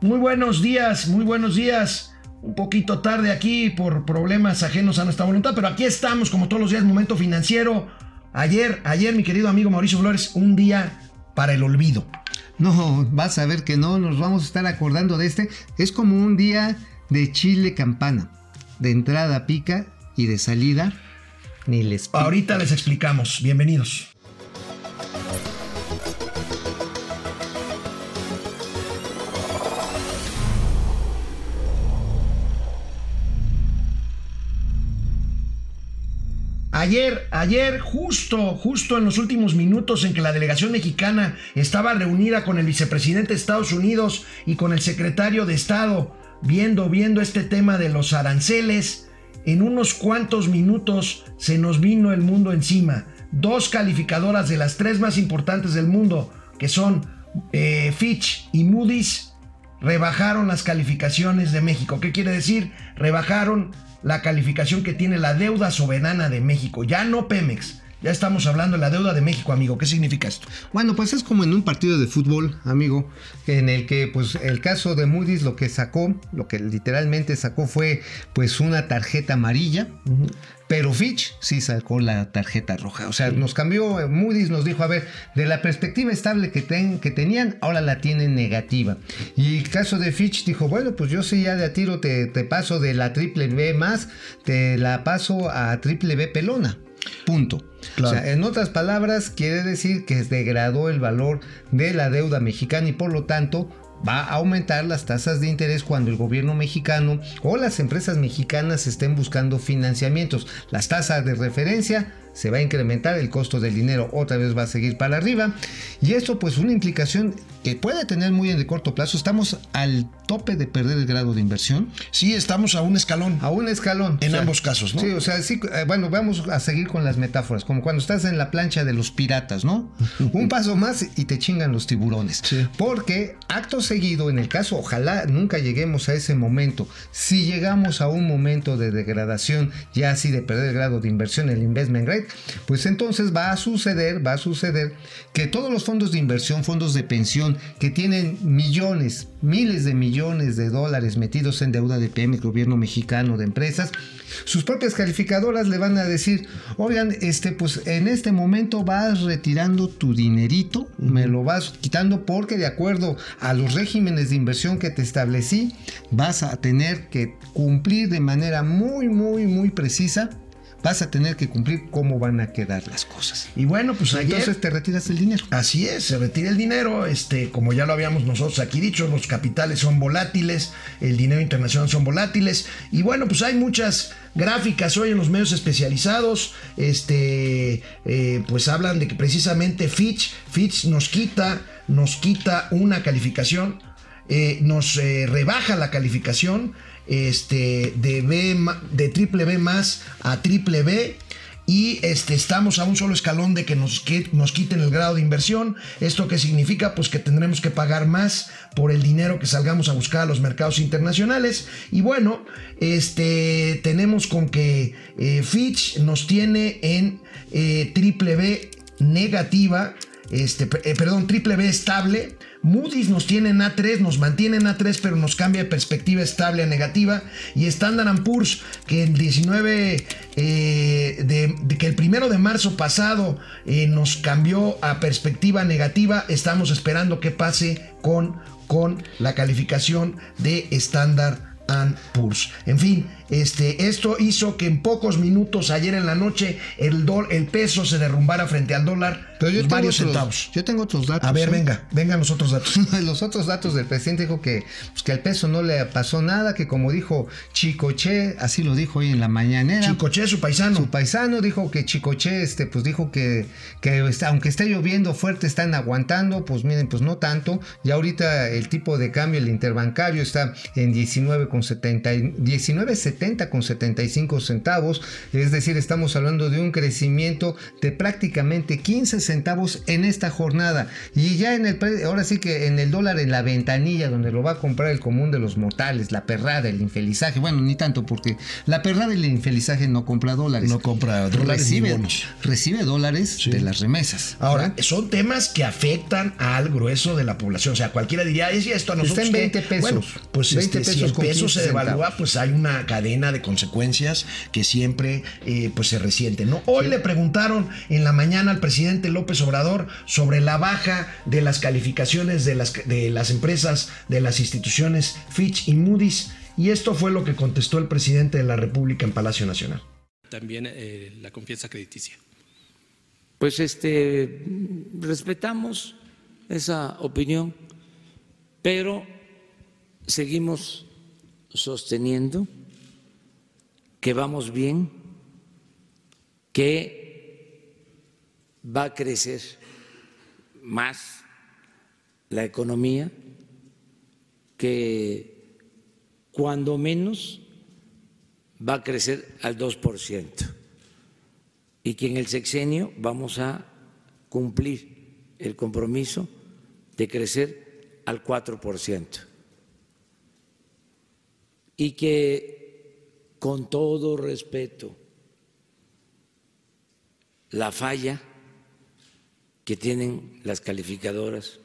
Muy buenos días, muy buenos días. Un poquito tarde aquí por problemas ajenos a nuestra voluntad, pero aquí estamos como todos los días, momento financiero. Ayer, ayer mi querido amigo Mauricio Flores, un día para el olvido. No, vas a ver que no, nos vamos a estar acordando de este. Es como un día de chile campana. De entrada pica y de salida ni les pica. Ahorita les explicamos. Bienvenidos. Ayer, ayer, justo, justo en los últimos minutos en que la delegación mexicana estaba reunida con el vicepresidente de Estados Unidos y con el secretario de Estado, viendo, viendo este tema de los aranceles, en unos cuantos minutos se nos vino el mundo encima. Dos calificadoras de las tres más importantes del mundo, que son eh, Fitch y Moody's, rebajaron las calificaciones de México. ¿Qué quiere decir? Rebajaron la calificación que tiene la deuda soberana de México, ya no Pemex. Ya estamos hablando de la deuda de México, amigo. ¿Qué significa esto? Bueno, pues es como en un partido de fútbol, amigo, en el que pues el caso de Moody's lo que sacó, lo que literalmente sacó fue pues una tarjeta amarilla, pero Fitch sí sacó la tarjeta roja. O sea, nos cambió, Moody's nos dijo, a ver, de la perspectiva estable que, que tenían, ahora la tienen negativa. Y el caso de Fitch dijo, bueno, pues yo sí ya de a tiro te, te paso de la triple B más, te la paso a triple B pelona. Punto. O sea, en otras palabras, quiere decir que degradó el valor de la deuda mexicana y por lo tanto va a aumentar las tasas de interés cuando el gobierno mexicano o las empresas mexicanas estén buscando financiamientos. Las tasas de referencia se va a incrementar, el costo del dinero otra vez va a seguir para arriba y esto pues una implicación que puede tener muy en el corto plazo. Estamos al tope de perder el grado de inversión. Sí, estamos a un escalón. A un escalón. En ambos casos, ¿no? Sí, o sea, sí, eh, bueno, vamos a seguir con las metáforas, como cuando estás en la plancha de los piratas, ¿no? un paso más y te chingan los tiburones. Porque acto seguido, en el caso, ojalá nunca lleguemos a ese momento, si llegamos a un momento de degradación, ya así de perder el grado de inversión, el investment grade, pues entonces va a suceder, va a suceder que todos los fondos de inversión, fondos de pensión que tienen millones, miles de millones de dólares metidos en deuda de PM, gobierno mexicano, de empresas, sus propias calificadoras le van a decir, oigan, este, pues en este momento vas retirando tu dinerito, me lo vas quitando porque de acuerdo a los regímenes de inversión que te establecí, vas a tener que cumplir de manera muy, muy, muy precisa vas a tener que cumplir cómo van a quedar las cosas. Y bueno, pues ayer, entonces te retiras el dinero. Así es, se retira el dinero, este, como ya lo habíamos nosotros aquí dicho, los capitales son volátiles, el dinero internacional son volátiles y bueno, pues hay muchas gráficas hoy en los medios especializados, este, eh, pues hablan de que precisamente Fitch, Fitch nos quita, nos quita una calificación, eh, nos eh, rebaja la calificación este, de, B, de triple B más a triple B. Y este, estamos a un solo escalón de que nos, nos quiten el grado de inversión. ¿Esto qué significa? Pues que tendremos que pagar más por el dinero que salgamos a buscar a los mercados internacionales. Y bueno, este, tenemos con que eh, Fitch nos tiene en eh, triple B negativa, este, eh, perdón, triple B estable Moody's nos tiene en A3, nos mantiene en A3, pero nos cambia de perspectiva estable a negativa. Y Standard Poor's, que el 19, eh, de, que el primero de marzo pasado eh, nos cambió a perspectiva negativa, estamos esperando que pase con, con la calificación de Standard Poor's. En fin, este, esto hizo que en pocos minutos ayer en la noche el, el peso se derrumbara frente al dólar Pero yo varios centavos. Yo tengo otros datos. A ver, ¿eh? venga, vengan los otros datos. los otros datos del presidente dijo que, pues, que al peso no le pasó nada, que como dijo Chicoche, así lo dijo hoy en la mañanera. Chicoche, su paisano. Su paisano dijo que Chicoche, este, pues dijo que, que aunque esté lloviendo fuerte, están aguantando, pues miren, pues no tanto. Ya ahorita el tipo de cambio, el interbancario está en 19,70, 19,70 con 75 centavos, es decir, estamos hablando de un crecimiento de prácticamente 15 centavos en esta jornada. Y ya en el, ahora sí que en el dólar en la ventanilla donde lo va a comprar el común de los mortales, la perrada, el infelizaje, bueno, ni tanto porque la perrada y el infelizaje no compra dólares. No compra dólares. Recibe, recibe dólares de las remesas. Ahora, son temas que afectan al grueso de la población. O sea, cualquiera diría, es esto a nosotros. Está en 20 pesos. Bueno, pues 20 este, pesos si el peso se devalúa, pues hay una cadena de consecuencias que siempre eh, pues se resiente. ¿no? Hoy le preguntaron en la mañana al presidente López Obrador sobre la baja de las calificaciones de las, de las empresas, de las instituciones Fitch y Moody's. Y esto fue lo que contestó el presidente de la República en Palacio Nacional. También eh, la confianza crediticia. Pues este respetamos esa opinión, pero seguimos sosteniendo que vamos bien, que va a crecer más la economía, que cuando menos va a crecer al 2% y que en el sexenio vamos a cumplir el compromiso de crecer al 4% y que con todo respeto la falla que tienen las calificadoras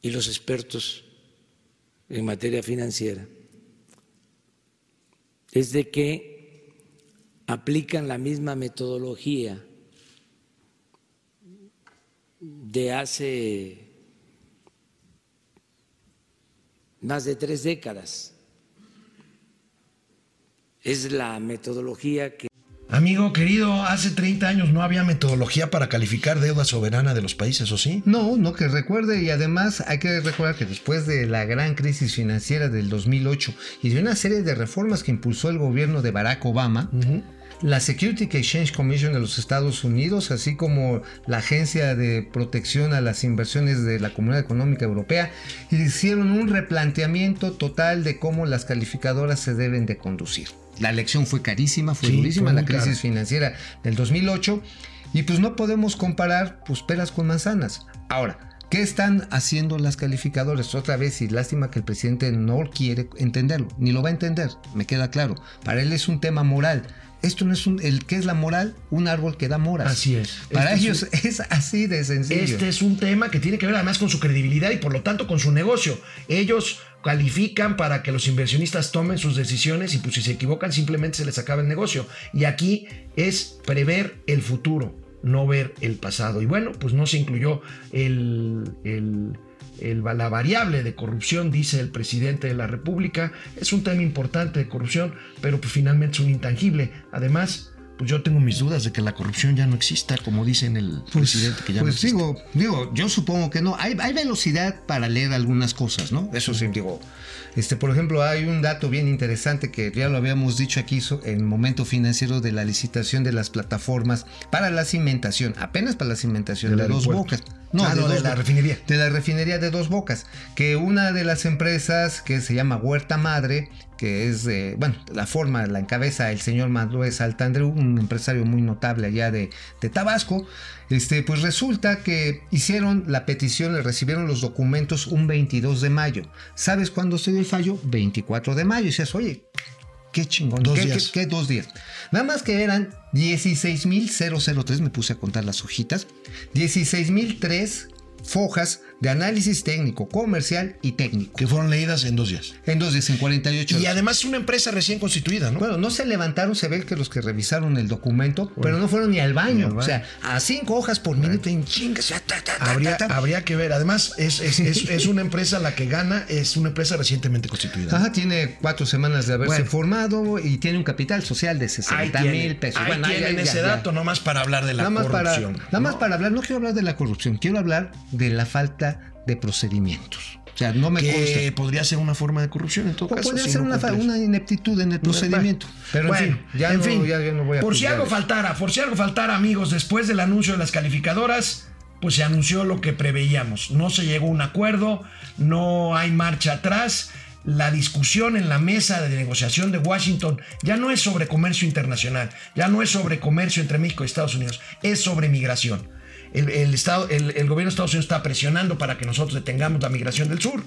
y los expertos en materia financiera es de que aplican la misma metodología de hace más de tres décadas. Es la metodología que... Amigo querido, hace 30 años no había metodología para calificar deuda soberana de los países, ¿o sí? No, no que recuerde y además hay que recordar que después de la gran crisis financiera del 2008 y de una serie de reformas que impulsó el gobierno de Barack Obama, la Security Exchange Commission de los Estados Unidos, así como la Agencia de Protección a las Inversiones de la Comunidad Económica Europea, hicieron un replanteamiento total de cómo las calificadoras se deben de conducir. La elección fue carísima, fue durísima, la crisis financiera del 2008, y pues no podemos comparar pues peras con manzanas. Ahora, ¿Qué están haciendo las calificadoras? Otra vez, y lástima que el presidente no quiere entenderlo, ni lo va a entender, me queda claro. Para él es un tema moral. Esto no es un, el que es la moral, un árbol que da moras. Así es. Para este ellos es, así de sencillo. Este es un tema que tiene que ver además con su credibilidad y por lo tanto con su negocio. Ellos califican para que los inversionistas tomen sus decisiones y pues si se equivocan simplemente se les acaba el negocio. Y aquí es prever el futuro, no ver el pasado. Y bueno, pues no se incluyó el, el la variable de corrupción, dice el presidente de la República, es un tema importante de corrupción, pero pues finalmente es un intangible. Además, pues yo tengo mis dudas de que la corrupción ya no exista, como dicen el pues, presidente que ya pues digo, digo, yo supongo que no. Hay, hay, velocidad para leer algunas cosas, ¿no? Eso sí, digo. Este, por ejemplo, hay un dato bien interesante que ya lo habíamos dicho aquí en el momento financiero de la licitación de las plataformas para la cimentación, apenas para la cimentación de dos bocas. No, ah, de, la refinería. De la refinería de Dos Bocas. Que una de las empresas que se llama Huerta Madre, que es, bueno, la forma, la encabeza el señor Manuel Saltandreu, un empresario muy notable allá de, de, Tabasco, este, pues resulta que hicieron la petición, le recibieron los documentos un 22 de mayo. ¿Sabes cuándo se dio el fallo? 24 de mayo. Y dices, oye, qué chingón. Dos ¿Qué, días. Qué, dos días? Nada más que eran 16.003, me puse a contar las hojitas, 16.003 fojas de análisis técnico, comercial y técnico. Que fueron leídas en dos días. En dos días, en 48 horas. Y además es una empresa recién constituida, ¿no? Bueno, no se levantaron, se ve que los que revisaron el documento, pero no fueron ni al baño. O sea, a cinco hojas por minuto en chingas. Habría, habría que ver. Además, es, es, es, una empresa la que gana, es una empresa recientemente constituida. Ajá, tiene cuatro semanas de haberse formado y tiene un capital social de 60 mil pesos. Ahí bueno, tienen ese dato, nomás para hablar de la nada corrupción. Para, nada más para hablar, no quiero hablar de la corrupción, quiero hablar de la falta de procedimientos. O sea, no me que podría ser una forma de corrupción en todo caso. Podría ser una, una, ineptitud en el procedimiento. Pero bueno, ya, en fin, ya, no voy a por si algo faltara, por si algo faltara, amigos, después del anuncio de las calificadoras, pues se anunció lo que preveíamos. No se llegó a un acuerdo, no hay marcha atrás. la discusión en la mesa de negociación de Washington ya no es sobre comercio internacional, ya no es sobre comercio entre México y Estados Unidos, es sobre migración. El, Estado, el, gobierno de Estados Unidos está presionando para que nosotros detengamos la migración del sur.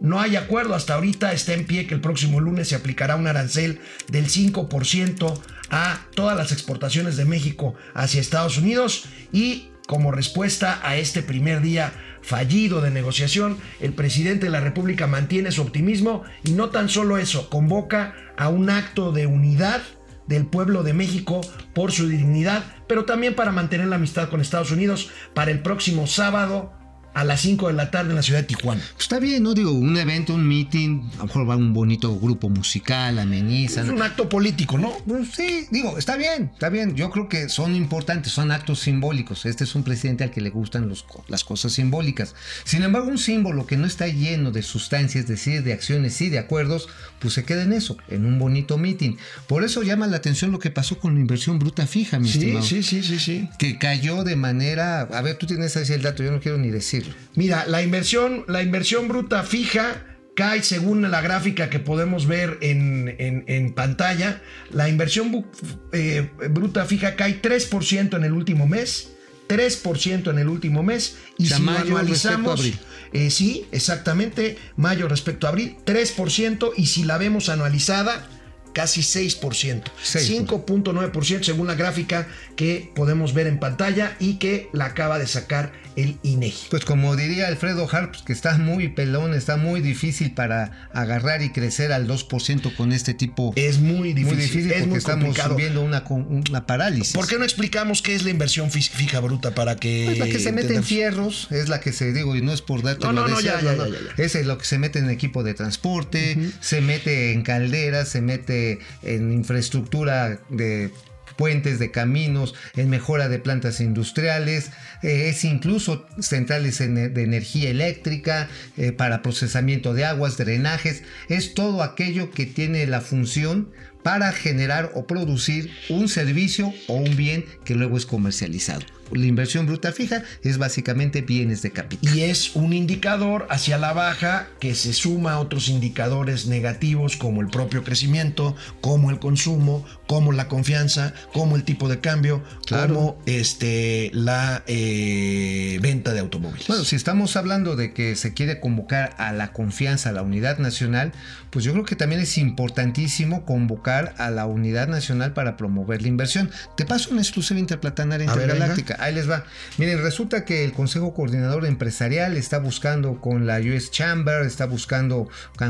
No hay acuerdo, hasta ahorita está en pie que el próximo lunes se aplicará un arancel del 5% a todas las exportaciones de México hacia Estados Unidos y como respuesta a este primer día fallido de negociación, el presidente de la República mantiene su optimismo y no tan solo eso, convoca a un acto de unidad del pueblo de México por su dignidad, pero también para mantener la amistad con Estados Unidos para el próximo sábado a las 5 de la tarde en la ciudad de Tijuana. Pues está bien, ¿no? Digo, un evento, un meeting, a lo mejor va un bonito grupo musical, amenizan. Es un acto político, ¿no? Pues sí, digo, está bien, está bien. Yo creo que son importantes, son actos simbólicos. Este es un presidente al que le gustan los, las cosas simbólicas. Sin embargo, un símbolo que no está lleno de sustancias, es decir, de acciones y de acuerdos, pues se queda en eso, en un bonito meeting. Por eso llama la atención lo que pasó con la inversión bruta fija, mi sí, Sí, sí, sí, sí. Que cayó de manera. A ver, tú tienes ahí el dato, yo no quiero ni decir Mira, la inversión, la inversión bruta fija cae según la gráfica que podemos ver en, pantalla. La inversión eh, bruta fija cae 3% en el último mes. 3% en el último mes. Y si mayo anualizamos. Abril. Eh, sí, exactamente. Mayo respecto a abril, 3%. Y si la vemos anualizada, casi 6%. 5.9% según la gráfica que podemos ver en pantalla y que la acaba de sacar el INEGI. Pues como diría Alfredo Harp, que está muy pelón, está muy difícil para agarrar y crecer al 2% con este tipo. Es muy difícil. Muy difícil porque estamos viendo una, una parálisis. ¿Por qué no explicamos qué es la inversión fija bruta para que... Es pues la que se mete en fierros, es la que se, digo, y no es por darte no, no, no, ya, ya, Es lo que se mete en equipo de transporte, se mete en calderas, se mete en infraestructura de puentes de caminos, en mejora de plantas industriales, eh, es incluso centrales de energía eléctrica eh, para procesamiento de aguas, drenajes, es todo aquello que tiene la función para generar o producir un servicio o un bien que luego es comercializado la inversión bruta fija es básicamente bienes de capital. Y es un indicador hacia la baja que se suma a otros indicadores negativos como el propio crecimiento, como el consumo, como la confianza, como el tipo de cambio, como este, la eh, venta de automóviles. Bueno, si estamos hablando de que se quiere convocar a la confianza, a la unidad nacional, pues yo creo que también es importantísimo convocar a la unidad nacional para promover la inversión. Te paso una exclusiva interplatanaria intergaláctica ahí les va. Miren, resulta que el Consejo Coordinador Empresarial está buscando con la US Chamber, está buscando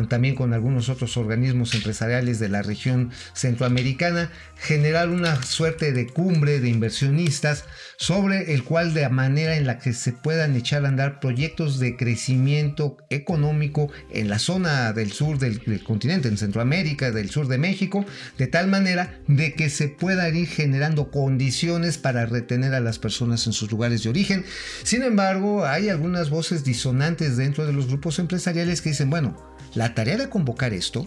también con algunos otros organismos empresariales de la región centroamericana generar una suerte de cumbre de inversionistas sobre el cual de la manera en la que se puedan echar a andar proyectos de crecimiento económico en la zona del sur del, continente, en Centroamérica, del sur de México, de tal manera de que se puedan ir generando condiciones para retener a las personas en sus lugares de origen. Sin embargo, hay algunas voces disonantes dentro de los grupos empresariales que dicen, bueno, la tarea de convocar esto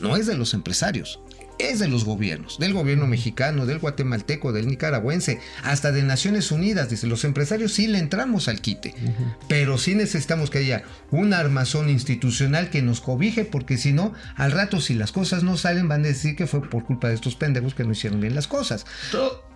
no es de los empresarios, es de los gobiernos, del gobierno mexicano, del guatemalteco, del nicaragüense, hasta de Naciones Unidas. Dice, los empresarios sí le entramos al quite, pero sí necesitamos que haya un armazón institucional que nos cobije, porque si no, al rato si las cosas no salen van a decir que fue por culpa de estos pendejos que no hicieron bien las cosas.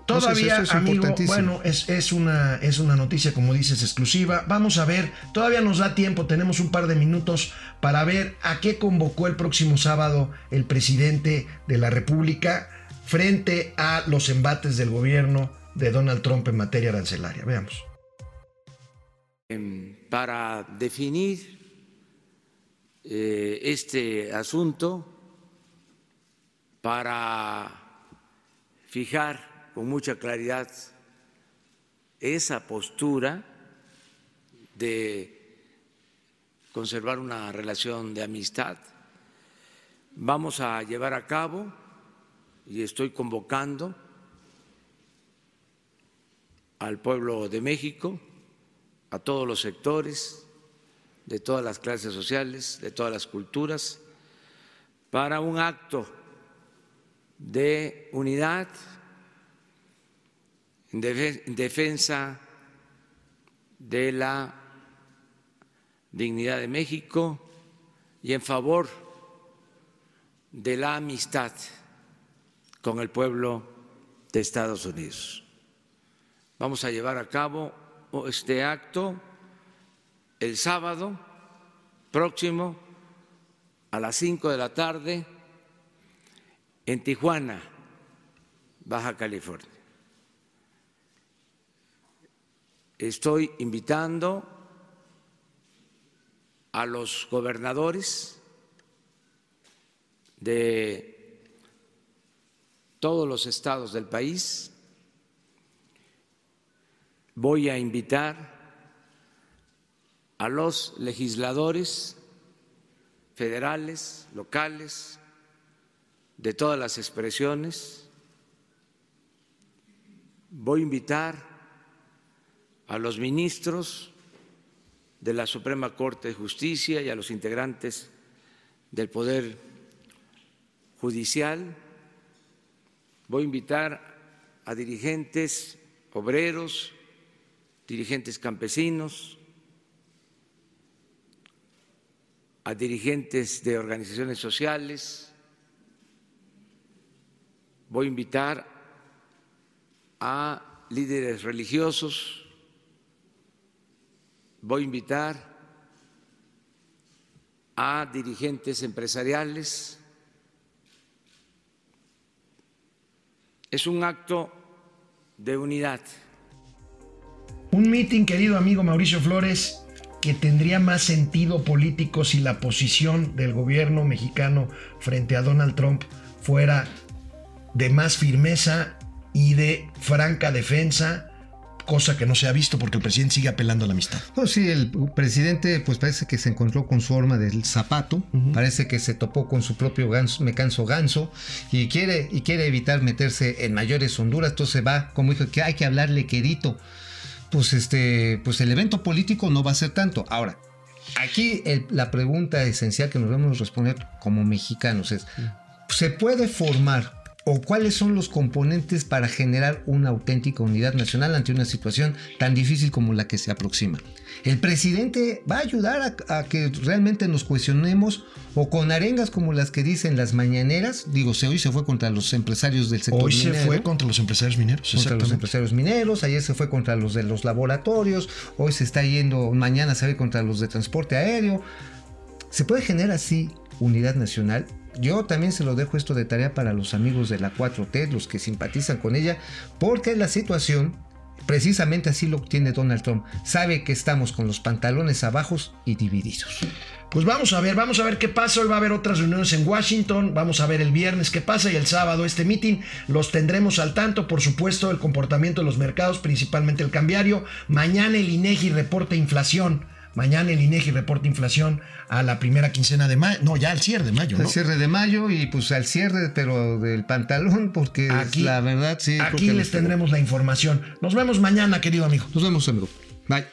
Todavía, amigo, bueno, es, es, una, es una noticia, como dices, exclusiva. Vamos a ver, todavía nos da tiempo, tenemos un par de minutos para ver a qué convocó el próximo sábado el presidente de la República frente a los embates del gobierno de Donald Trump en materia arancelaria. Veamos. Em, para definir eh, este asunto, para fijar con mucha claridad esa postura de conservar una relación de amistad. Vamos a llevar a cabo, y estoy convocando al pueblo de México, a todos los sectores, de todas las clases sociales, de todas las culturas, para un acto de unidad defensa de la dignidad de México y en favor de la amistad con el pueblo de Estados Unidos. Vamos a llevar a cabo este acto el sábado próximo a las 5 de la tarde en Tijuana, Baja California. Estoy invitando a los gobernadores de todos los estados del país. Voy a invitar a los legisladores federales, locales, de todas las expresiones. Voy a invitar a los ministros de la Suprema Corte de Justicia y a los integrantes del Poder Judicial. Voy a invitar a dirigentes obreros, dirigentes campesinos, a dirigentes de organizaciones sociales. Voy a invitar a líderes religiosos, voy a invitar a dirigentes empresariales. Es un acto de unidad. Un mitin, querido amigo Mauricio Flores, que tendría más sentido político si la posición del gobierno mexicano frente a Donald Trump fuera de más firmeza y de franca defensa cosa que no se ha visto porque el presidente sigue apelando a la amistad. Oh, sí, el presidente pues parece que se encontró con su horma del zapato, parece que se topó con su propio ganso, me canso ganso y quiere, y quiere evitar meterse en mayores honduras, entonces va, como dijo, que hay que hablarle querido. Pues este, pues el evento político no va a ser tanto. Ahora, aquí la pregunta esencial que nos debemos responder como mexicanos es, ¿se puede formar o cuáles son los componentes para generar una auténtica unidad nacional ante una situación tan difícil como la que se aproxima. El presidente va a ayudar a, que realmente nos cuestionemos o con arengas como las que dicen las mañaneras, digo, se hoy se fue contra los empresarios del sector hoy minero. Hoy se fue contra los empresarios mineros. Contra los empresarios mineros, ayer se fue contra los de los laboratorios, hoy se está yendo, mañana se va contra los de transporte aéreo. Se puede generar así unidad nacional yo también se lo dejo esto de tarea para los amigos de la 4T, los que simpatizan con ella, porque la situación, precisamente así lo tiene Donald Trump, sabe que estamos con los pantalones abajos y divididos. Pues vamos a ver, vamos a ver qué pasa. Hoy va a haber otras reuniones en Washington. Vamos a ver el viernes qué pasa y el sábado este meeting. Los tendremos al tanto, por supuesto, el comportamiento de los mercados, principalmente el cambiario. Mañana el INEGI reporta inflación Mañana el INEGI reporta inflación a la primera quincena de mayo. No, ya al cierre de mayo. ¿no? Al cierre de mayo y pues al cierre, pero del pantalón, porque aquí, la verdad sí. Aquí les tendremos la información. Nos vemos mañana, querido amigo. Nos vemos, amigo. Bye.